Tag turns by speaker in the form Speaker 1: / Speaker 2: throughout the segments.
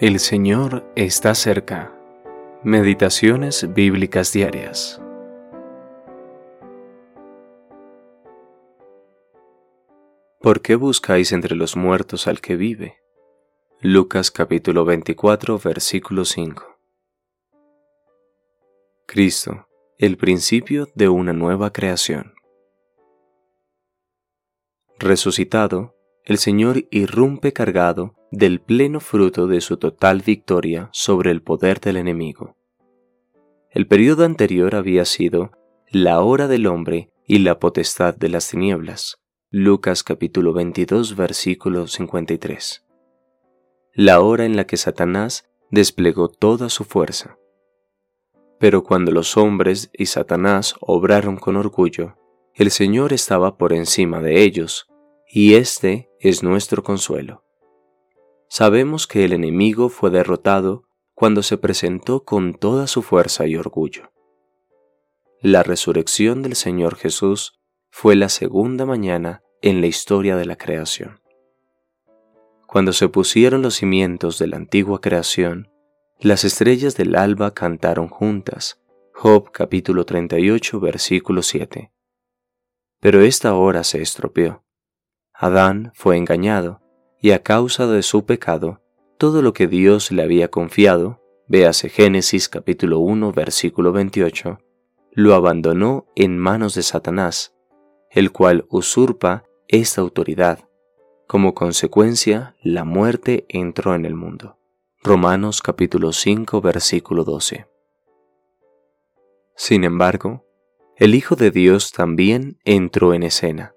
Speaker 1: El Señor está cerca. Meditaciones bíblicas diarias. ¿Por qué buscáis entre los muertos al que vive? Lucas capítulo 24 versículo 5. Cristo, el principio de una nueva creación. Resucitado, el Señor irrumpe cargado del pleno fruto de su total victoria sobre el poder del enemigo. El periodo anterior había sido la hora del hombre y la potestad de las tinieblas. Lucas capítulo 22 versículo 53. La hora en la que Satanás desplegó toda su fuerza. Pero cuando los hombres y Satanás obraron con orgullo, el Señor estaba por encima de ellos, y este es nuestro consuelo. Sabemos que el enemigo fue derrotado cuando se presentó con toda su fuerza y orgullo. La resurrección del Señor Jesús fue la segunda mañana en la historia de la creación. Cuando se pusieron los cimientos de la antigua creación, las estrellas del alba cantaron juntas. Job capítulo 38 versículo 7. Pero esta hora se estropeó. Adán fue engañado y a causa de su pecado, todo lo que Dios le había confiado, véase Génesis capítulo 1 versículo 28, lo abandonó en manos de Satanás, el cual usurpa esta autoridad. Como consecuencia, la muerte entró en el mundo. Romanos capítulo 5 versículo 12. Sin embargo, el Hijo de Dios también entró en escena.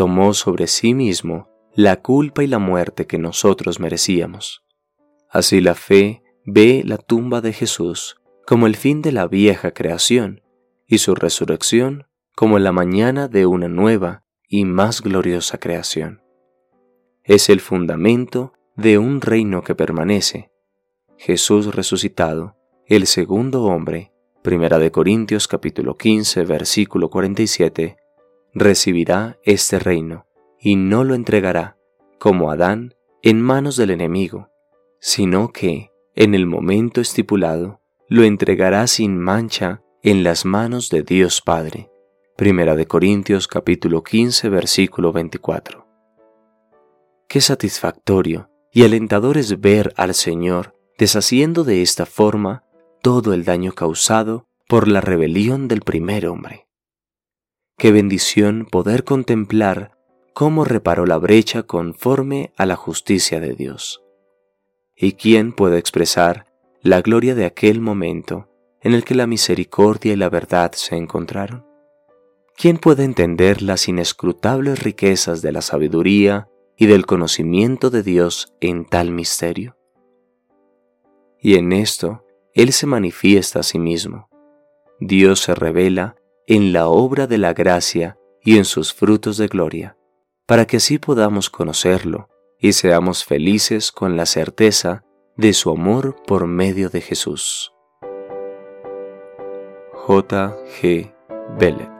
Speaker 1: Tomó sobre sí mismo la culpa y la muerte que nosotros merecíamos. Así la fe ve la tumba de Jesús como el fin de la vieja creación y su resurrección como la mañana de una nueva y más gloriosa creación. Es el fundamento de un reino que permanece. Jesús resucitado, el segundo hombre, Primera de Corintios capítulo 15 versículo 47, recibirá este reino y no lo entregará, como Adán, en manos del enemigo, sino que, en el momento estipulado, lo entregará sin mancha en las manos de Dios Padre. Primera de Corintios capítulo 15 versículo 24. Qué satisfactorio y alentador es ver al Señor deshaciendo de esta forma todo el daño causado por la rebelión del primer hombre. Qué bendición poder contemplar cómo reparó la brecha conforme a la justicia de Dios. ¿Y quién puede expresar la gloria de aquel momento en el que la misericordia y la verdad se encontraron? ¿Quién puede entender las inescrutables riquezas de la sabiduría y del conocimiento de Dios en tal misterio? Y en esto Él se manifiesta a sí mismo. Dios se revela en la obra de la gracia y en sus frutos de gloria para que así podamos conocerlo y seamos felices con la certeza de su amor por medio de Jesús. J. G. Bellet